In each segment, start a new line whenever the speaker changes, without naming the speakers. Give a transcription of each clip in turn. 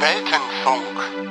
Weltenfunk.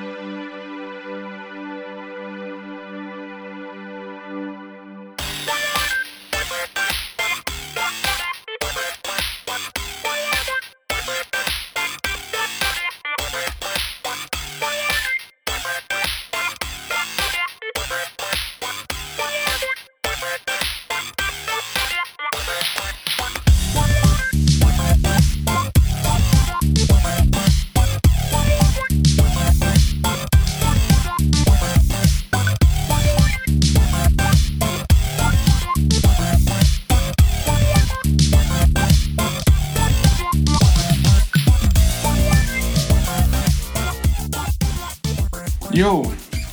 Jo,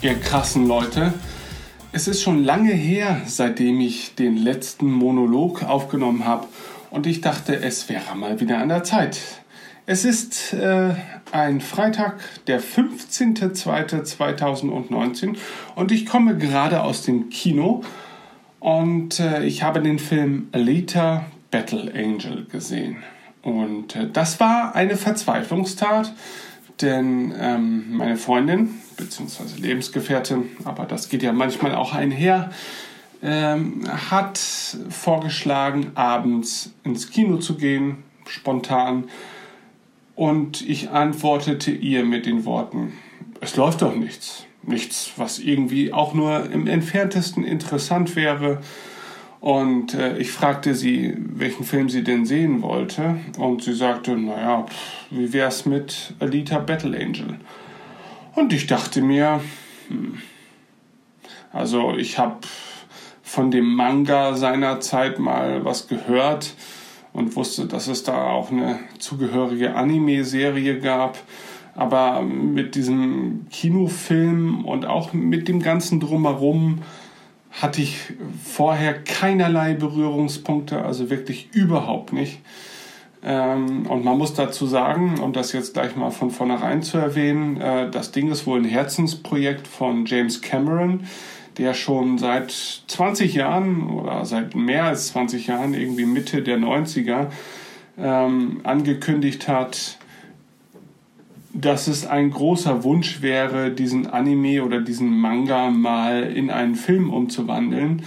ihr krassen Leute. Es ist schon lange her, seitdem ich den letzten Monolog aufgenommen habe und ich dachte, es wäre mal wieder an der Zeit. Es ist äh, ein Freitag, der 15.02.2019 und ich komme gerade aus dem Kino und äh, ich habe den Film Alita Battle Angel gesehen. Und äh, das war eine Verzweiflungstat, denn ähm, meine Freundin, beziehungsweise Lebensgefährtin, aber das geht ja manchmal auch einher, ähm, hat vorgeschlagen, abends ins Kino zu gehen, spontan. Und ich antwortete ihr mit den Worten, es läuft doch nichts. Nichts, was irgendwie auch nur im entferntesten interessant wäre. Und äh, ich fragte sie, welchen Film sie denn sehen wollte. Und sie sagte, naja, wie wär's mit Alita Battle Angel? Und ich dachte mir, hm, also ich habe von dem Manga seinerzeit mal was gehört und wusste, dass es da auch eine zugehörige Anime-Serie gab. Aber mit diesem Kinofilm und auch mit dem ganzen drumherum hatte ich vorher keinerlei Berührungspunkte, also wirklich überhaupt nicht. Ähm, und man muss dazu sagen, um das jetzt gleich mal von vornherein zu erwähnen, äh, das Ding ist wohl ein Herzensprojekt von James Cameron, der schon seit 20 Jahren oder seit mehr als 20 Jahren, irgendwie Mitte der 90er, ähm, angekündigt hat, dass es ein großer Wunsch wäre, diesen Anime oder diesen Manga mal in einen Film umzuwandeln.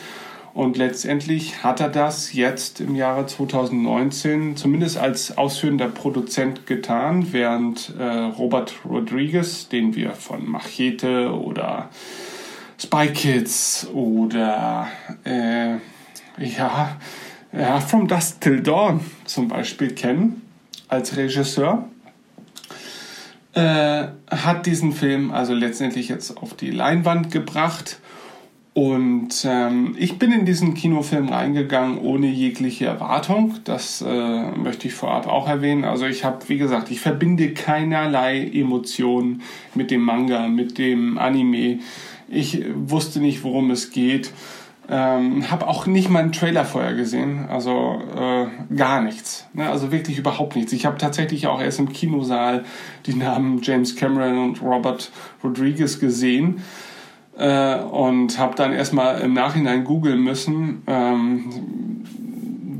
Und letztendlich hat er das jetzt im Jahre 2019 zumindest als ausführender Produzent getan, während äh, Robert Rodriguez, den wir von Machete oder Spy Kids oder äh, ja, ja, From Dust Till Dawn zum Beispiel kennen als Regisseur, äh, hat diesen Film also letztendlich jetzt auf die Leinwand gebracht und ähm, ich bin in diesen Kinofilm reingegangen ohne jegliche Erwartung. Das äh, möchte ich vorab auch erwähnen. Also ich habe, wie gesagt, ich verbinde keinerlei Emotionen mit dem Manga, mit dem Anime. Ich wusste nicht, worum es geht. Ähm, habe auch nicht mal einen Trailer vorher gesehen, also äh, gar nichts. Ne? Also wirklich überhaupt nichts. Ich habe tatsächlich auch erst im Kinosaal die Namen James Cameron und Robert Rodriguez gesehen äh, und habe dann erstmal im Nachhinein googeln müssen, ähm,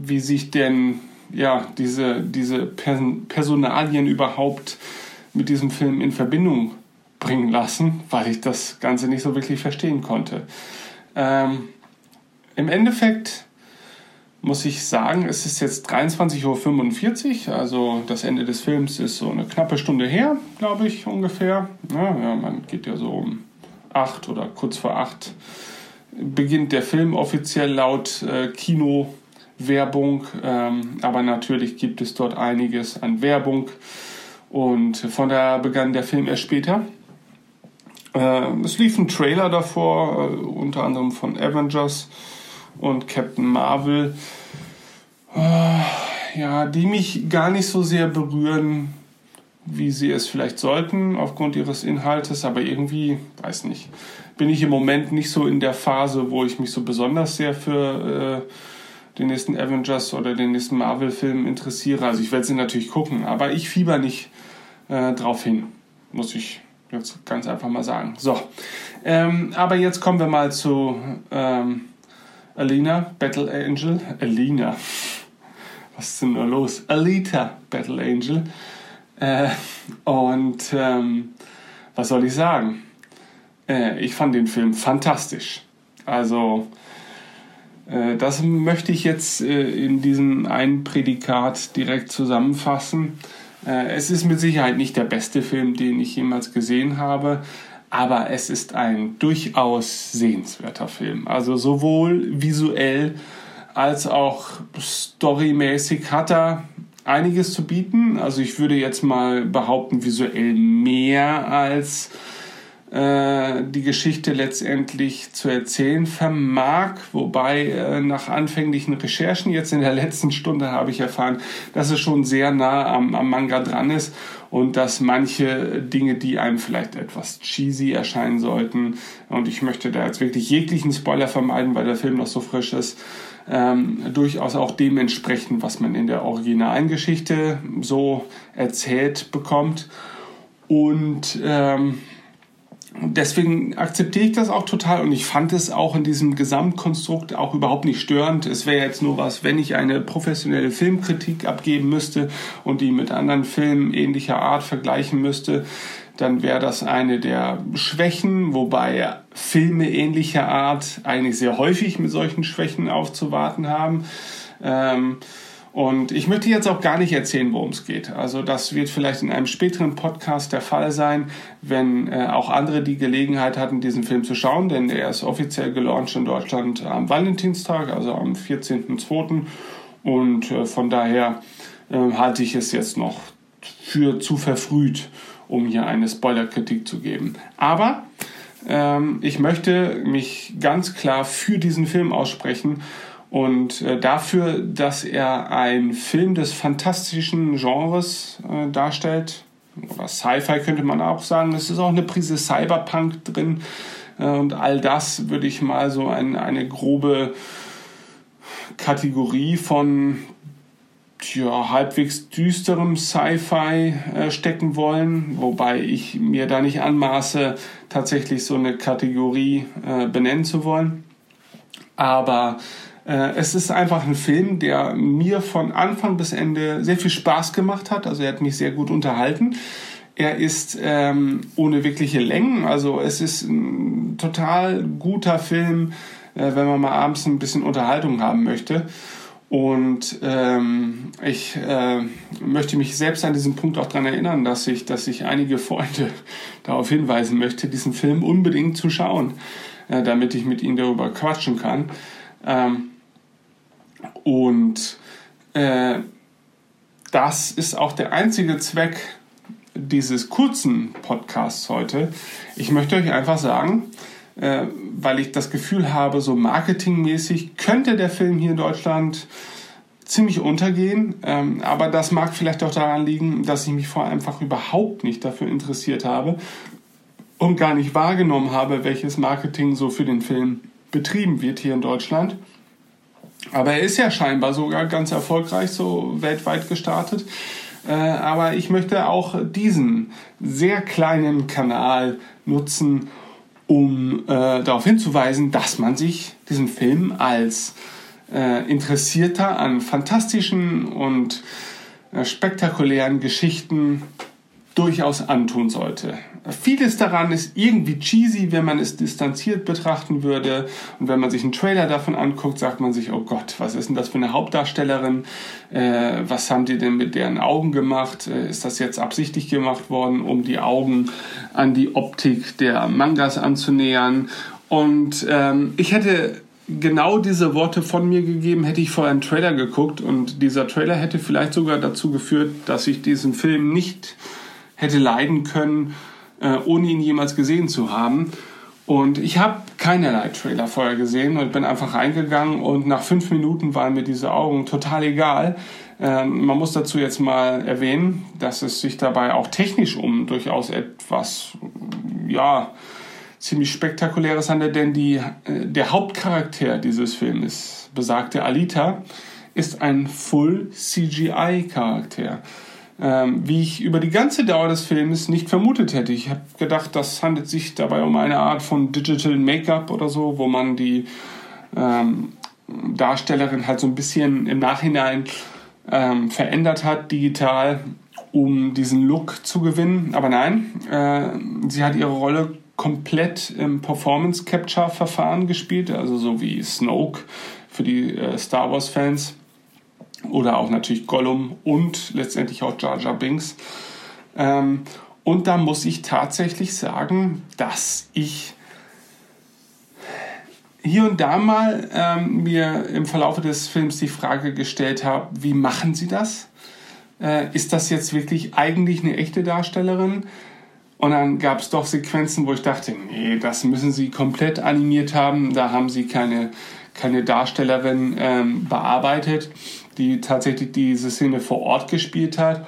wie sich denn ja diese, diese Personalien überhaupt mit diesem Film in Verbindung bringen lassen, weil ich das Ganze nicht so wirklich verstehen konnte. Ähm, Im Endeffekt muss ich sagen, es ist jetzt 23.45 Uhr, also das Ende des Films ist so eine knappe Stunde her, glaube ich ungefähr. Ja, ja, man geht ja so um acht oder kurz vor acht beginnt der Film offiziell laut äh, Kinowerbung, ähm, aber natürlich gibt es dort einiges an Werbung. Und von daher begann der Film erst später. Äh, es lief ein Trailer davor, äh, unter anderem von Avengers und Captain Marvel, äh, ja, die mich gar nicht so sehr berühren wie sie es vielleicht sollten aufgrund ihres Inhaltes, aber irgendwie, weiß nicht, bin ich im Moment nicht so in der Phase, wo ich mich so besonders sehr für äh, den nächsten Avengers oder den nächsten Marvel-Film interessiere. Also ich werde sie natürlich gucken, aber ich fieber nicht äh, drauf hin, muss ich jetzt ganz einfach mal sagen. So, ähm, aber jetzt kommen wir mal zu ähm, Alina, Battle Angel. Alina, was ist denn da los? Alita, Battle Angel. Äh, und ähm, was soll ich sagen? Äh, ich fand den Film fantastisch. Also, äh, das möchte ich jetzt äh, in diesem einen Prädikat direkt zusammenfassen. Äh, es ist mit Sicherheit nicht der beste Film, den ich jemals gesehen habe, aber es ist ein durchaus sehenswerter Film. Also sowohl visuell als auch storymäßig hat er einiges zu bieten. Also ich würde jetzt mal behaupten, visuell mehr als äh, die Geschichte letztendlich zu erzählen vermag. Wobei äh, nach anfänglichen Recherchen jetzt in der letzten Stunde habe ich erfahren, dass es schon sehr nah am, am Manga dran ist und dass manche Dinge, die einem vielleicht etwas cheesy erscheinen sollten, und ich möchte da jetzt wirklich jeglichen Spoiler vermeiden, weil der Film noch so frisch ist, ähm, durchaus auch dementsprechend, was man in der originalen Geschichte so erzählt bekommt. Und ähm, deswegen akzeptiere ich das auch total und ich fand es auch in diesem Gesamtkonstrukt auch überhaupt nicht störend. Es wäre jetzt nur was, wenn ich eine professionelle Filmkritik abgeben müsste und die mit anderen Filmen ähnlicher Art vergleichen müsste, dann wäre das eine der Schwächen, wobei Filme ähnlicher Art eigentlich sehr häufig mit solchen Schwächen aufzuwarten haben. Ähm, und ich möchte jetzt auch gar nicht erzählen, worum es geht. Also das wird vielleicht in einem späteren Podcast der Fall sein, wenn äh, auch andere die Gelegenheit hatten, diesen Film zu schauen, denn er ist offiziell gelauncht in Deutschland am Valentinstag, also am 14.02. Und äh, von daher äh, halte ich es jetzt noch für zu verfrüht, um hier eine Spoilerkritik zu geben. Aber ähm, ich möchte mich ganz klar für diesen Film aussprechen und äh, dafür, dass er ein Film des fantastischen Genres äh, darstellt, oder Sci-Fi könnte man auch sagen, es ist auch eine Prise Cyberpunk drin. Äh, und all das würde ich mal so ein, eine grobe Kategorie von ja, halbwegs düsterem Sci-Fi äh, stecken wollen, wobei ich mir da nicht anmaße, tatsächlich so eine Kategorie äh, benennen zu wollen. Aber es ist einfach ein Film, der mir von Anfang bis Ende sehr viel Spaß gemacht hat. Also er hat mich sehr gut unterhalten. Er ist ähm, ohne wirkliche Längen. Also es ist ein total guter Film, äh, wenn man mal abends ein bisschen Unterhaltung haben möchte. Und ähm, ich äh, möchte mich selbst an diesem Punkt auch daran erinnern, dass ich, dass ich einige Freunde darauf hinweisen möchte, diesen Film unbedingt zu schauen, äh, damit ich mit ihnen darüber quatschen kann. Ähm, und äh, das ist auch der einzige Zweck dieses kurzen Podcasts heute. Ich möchte euch einfach sagen, äh, weil ich das Gefühl habe, so marketingmäßig könnte der Film hier in Deutschland ziemlich untergehen. Ähm, aber das mag vielleicht auch daran liegen, dass ich mich vorher einfach überhaupt nicht dafür interessiert habe und gar nicht wahrgenommen habe, welches Marketing so für den Film betrieben wird hier in Deutschland. Aber er ist ja scheinbar sogar ganz erfolgreich so weltweit gestartet. Äh, aber ich möchte auch diesen sehr kleinen Kanal nutzen, um äh, darauf hinzuweisen, dass man sich diesen Film als äh, Interessierter an fantastischen und äh, spektakulären Geschichten durchaus antun sollte. Vieles daran ist irgendwie cheesy, wenn man es distanziert betrachten würde. Und wenn man sich einen Trailer davon anguckt, sagt man sich, oh Gott, was ist denn das für eine Hauptdarstellerin? Äh, was haben die denn mit deren Augen gemacht? Äh, ist das jetzt absichtlich gemacht worden, um die Augen an die Optik der Mangas anzunähern? Und ähm, ich hätte genau diese Worte von mir gegeben, hätte ich vorher einen Trailer geguckt. Und dieser Trailer hätte vielleicht sogar dazu geführt, dass ich diesen Film nicht hätte leiden können, äh, ohne ihn jemals gesehen zu haben. Und ich habe keinerlei Trailer vorher gesehen und bin einfach reingegangen und nach fünf Minuten waren mir diese Augen total egal. Ähm, man muss dazu jetzt mal erwähnen, dass es sich dabei auch technisch um durchaus etwas, ja, ziemlich spektakuläres handelt, denn die, äh, der Hauptcharakter dieses Films, besagte Alita, ist ein Full CGI-Charakter ähm, wie ich über die ganze Dauer des Films nicht vermutet hätte. Ich habe gedacht, das handelt sich dabei um eine Art von Digital Make-up oder so, wo man die ähm, Darstellerin halt so ein bisschen im Nachhinein ähm, verändert hat, digital. um diesen Look zu gewinnen. Aber nein, äh, sie hat ihre Rolle komplett im Performance Capture Verfahren gespielt, also so wie Snoke für die äh, Star Wars Fans oder auch natürlich Gollum und letztendlich auch Jar Jar Binks. Ähm, und da muss ich tatsächlich sagen, dass ich hier und da mal ähm, mir im Verlauf des Films die Frage gestellt habe, wie machen sie das? Äh, ist das jetzt wirklich eigentlich eine echte Darstellerin? Und dann gab es doch Sequenzen, wo ich dachte, nee, das müssen sie komplett animiert haben. Da haben sie keine, keine Darstellerin ähm, bearbeitet, die tatsächlich diese Szene vor Ort gespielt hat.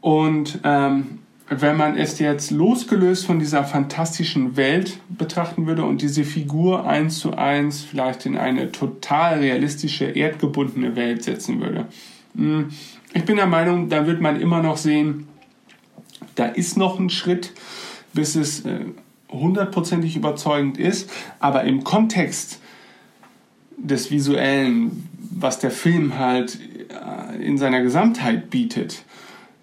Und ähm, wenn man es jetzt losgelöst von dieser fantastischen Welt betrachten würde und diese Figur eins zu eins vielleicht in eine total realistische, erdgebundene Welt setzen würde. Hm, ich bin der Meinung, da wird man immer noch sehen, da ist noch ein Schritt, bis es äh, hundertprozentig überzeugend ist, aber im Kontext des Visuellen, was der Film halt äh, in seiner Gesamtheit bietet,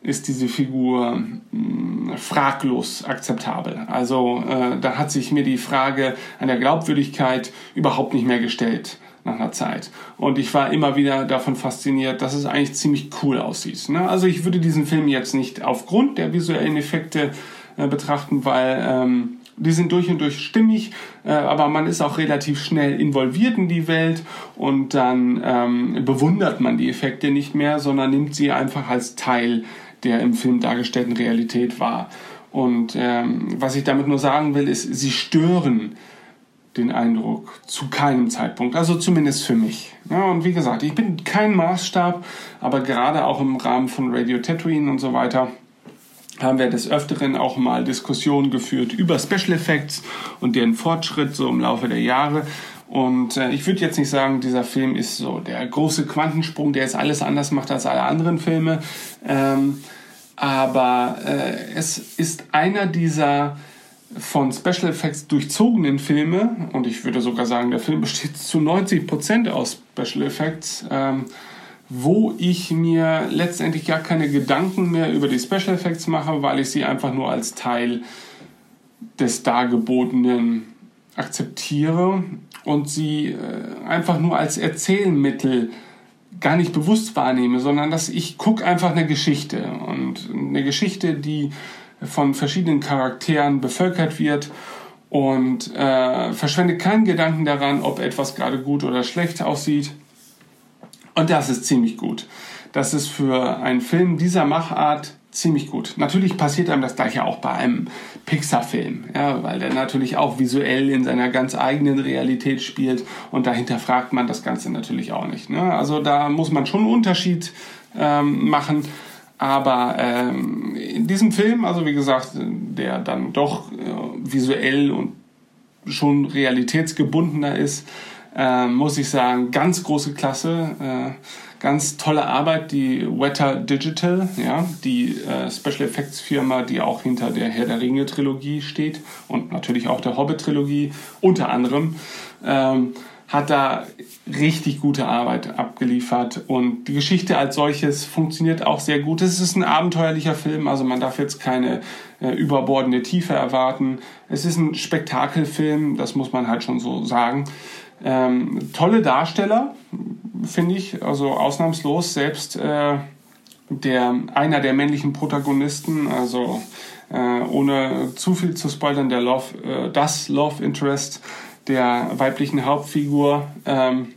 ist diese Figur mh, hm, fraglos akzeptabel. Also äh, da hat sich mir die Frage an der Glaubwürdigkeit überhaupt nicht mehr gestellt nach einer Zeit. Und ich war immer wieder davon fasziniert, dass es eigentlich ziemlich cool aussieht. Ne? Also ich würde diesen Film jetzt nicht aufgrund der visuellen Effekte äh, betrachten, weil ähm, die sind durch und durch stimmig, äh, aber man ist auch relativ schnell involviert in die Welt und dann ähm, bewundert man die Effekte nicht mehr, sondern nimmt sie einfach als Teil der im Film dargestellten Realität war. Und ähm, was ich damit nur sagen will, ist, sie stören den Eindruck zu keinem Zeitpunkt, also zumindest für mich. Ja, und wie gesagt, ich bin kein Maßstab, aber gerade auch im Rahmen von Radio Tatooine und so weiter haben wir des Öfteren auch mal Diskussionen geführt über Special Effects und deren Fortschritt so im Laufe der Jahre. Und äh, ich würde jetzt nicht sagen, dieser Film ist so der große Quantensprung, der jetzt alles anders macht als alle anderen Filme. Ähm, aber äh, es ist einer dieser von Special Effects durchzogenen Filme, und ich würde sogar sagen, der Film besteht zu 90% aus Special Effects, ähm, wo ich mir letztendlich gar keine Gedanken mehr über die Special Effects mache, weil ich sie einfach nur als Teil des Dargebotenen akzeptiere und sie äh, einfach nur als Erzählmittel gar nicht bewusst wahrnehme, sondern dass ich gucke einfach eine Geschichte und eine Geschichte, die von verschiedenen Charakteren bevölkert wird und äh, verschwende keinen Gedanken daran, ob etwas gerade gut oder schlecht aussieht. Und das ist ziemlich gut. Das ist für einen Film dieser Machart ziemlich gut. Natürlich passiert einem das gleiche auch bei einem Pixar-Film, ja, weil der natürlich auch visuell in seiner ganz eigenen Realität spielt und dahinter fragt man das Ganze natürlich auch nicht. Ne? Also da muss man schon einen Unterschied ähm, machen. Aber ähm, in diesem Film, also wie gesagt, der dann doch äh, visuell und schon realitätsgebundener ist, äh, muss ich sagen, ganz große Klasse. Äh, ganz tolle Arbeit, die Weta Digital, ja, die äh, Special Effects Firma, die auch hinter der Herr der Ringe Trilogie steht und natürlich auch der Hobbit Trilogie unter anderem, ähm, hat da richtig gute Arbeit abgeliefert und die Geschichte als solches funktioniert auch sehr gut. Es ist ein abenteuerlicher Film, also man darf jetzt keine äh, überbordende Tiefe erwarten. Es ist ein Spektakelfilm, das muss man halt schon so sagen. Ähm, tolle Darsteller, finde ich, also ausnahmslos. Selbst äh, der, einer der männlichen Protagonisten, also äh, ohne zu viel zu spoilern, der Love, äh, das Love Interest der weiblichen Hauptfigur, ähm,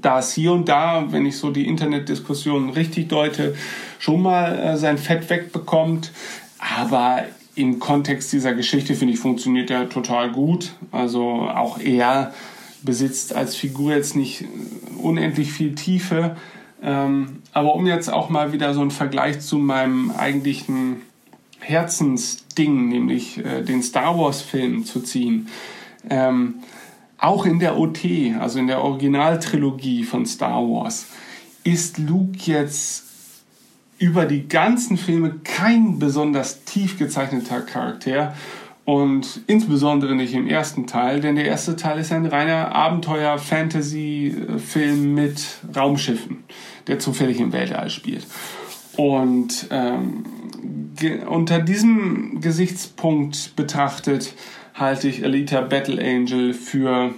da es hier und da, wenn ich so die Internetdiskussionen richtig deute, schon mal äh, sein Fett wegbekommt. Aber im Kontext dieser Geschichte, finde ich, funktioniert er total gut. Also auch er besitzt als Figur jetzt nicht unendlich viel Tiefe. Ähm, aber um jetzt auch mal wieder so einen Vergleich zu meinem eigentlichen Herzensding, nämlich äh, den Star Wars-Film zu ziehen. Ähm, auch in der OT, also in der Originaltrilogie von Star Wars, ist Luke jetzt über die ganzen Filme kein besonders tief gezeichneter Charakter und insbesondere nicht im ersten Teil, denn der erste Teil ist ein reiner Abenteuer-Fantasy-Film mit Raumschiffen, der zufällig im Weltall spielt. Und ähm, unter diesem Gesichtspunkt betrachtet halte ich Alita Battle Angel für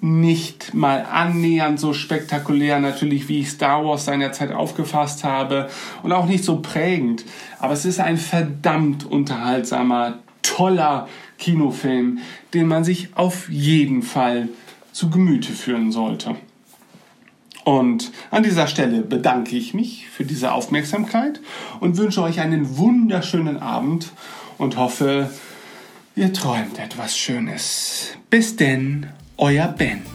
nicht mal annähernd so spektakulär natürlich, wie ich Star Wars seinerzeit aufgefasst habe und auch nicht so prägend. Aber es ist ein verdammt unterhaltsamer, toller Kinofilm, den man sich auf jeden Fall zu Gemüte führen sollte. Und an dieser Stelle bedanke ich mich für diese Aufmerksamkeit und wünsche euch einen wunderschönen Abend und hoffe, ihr träumt etwas Schönes. Bis denn, euer Ben.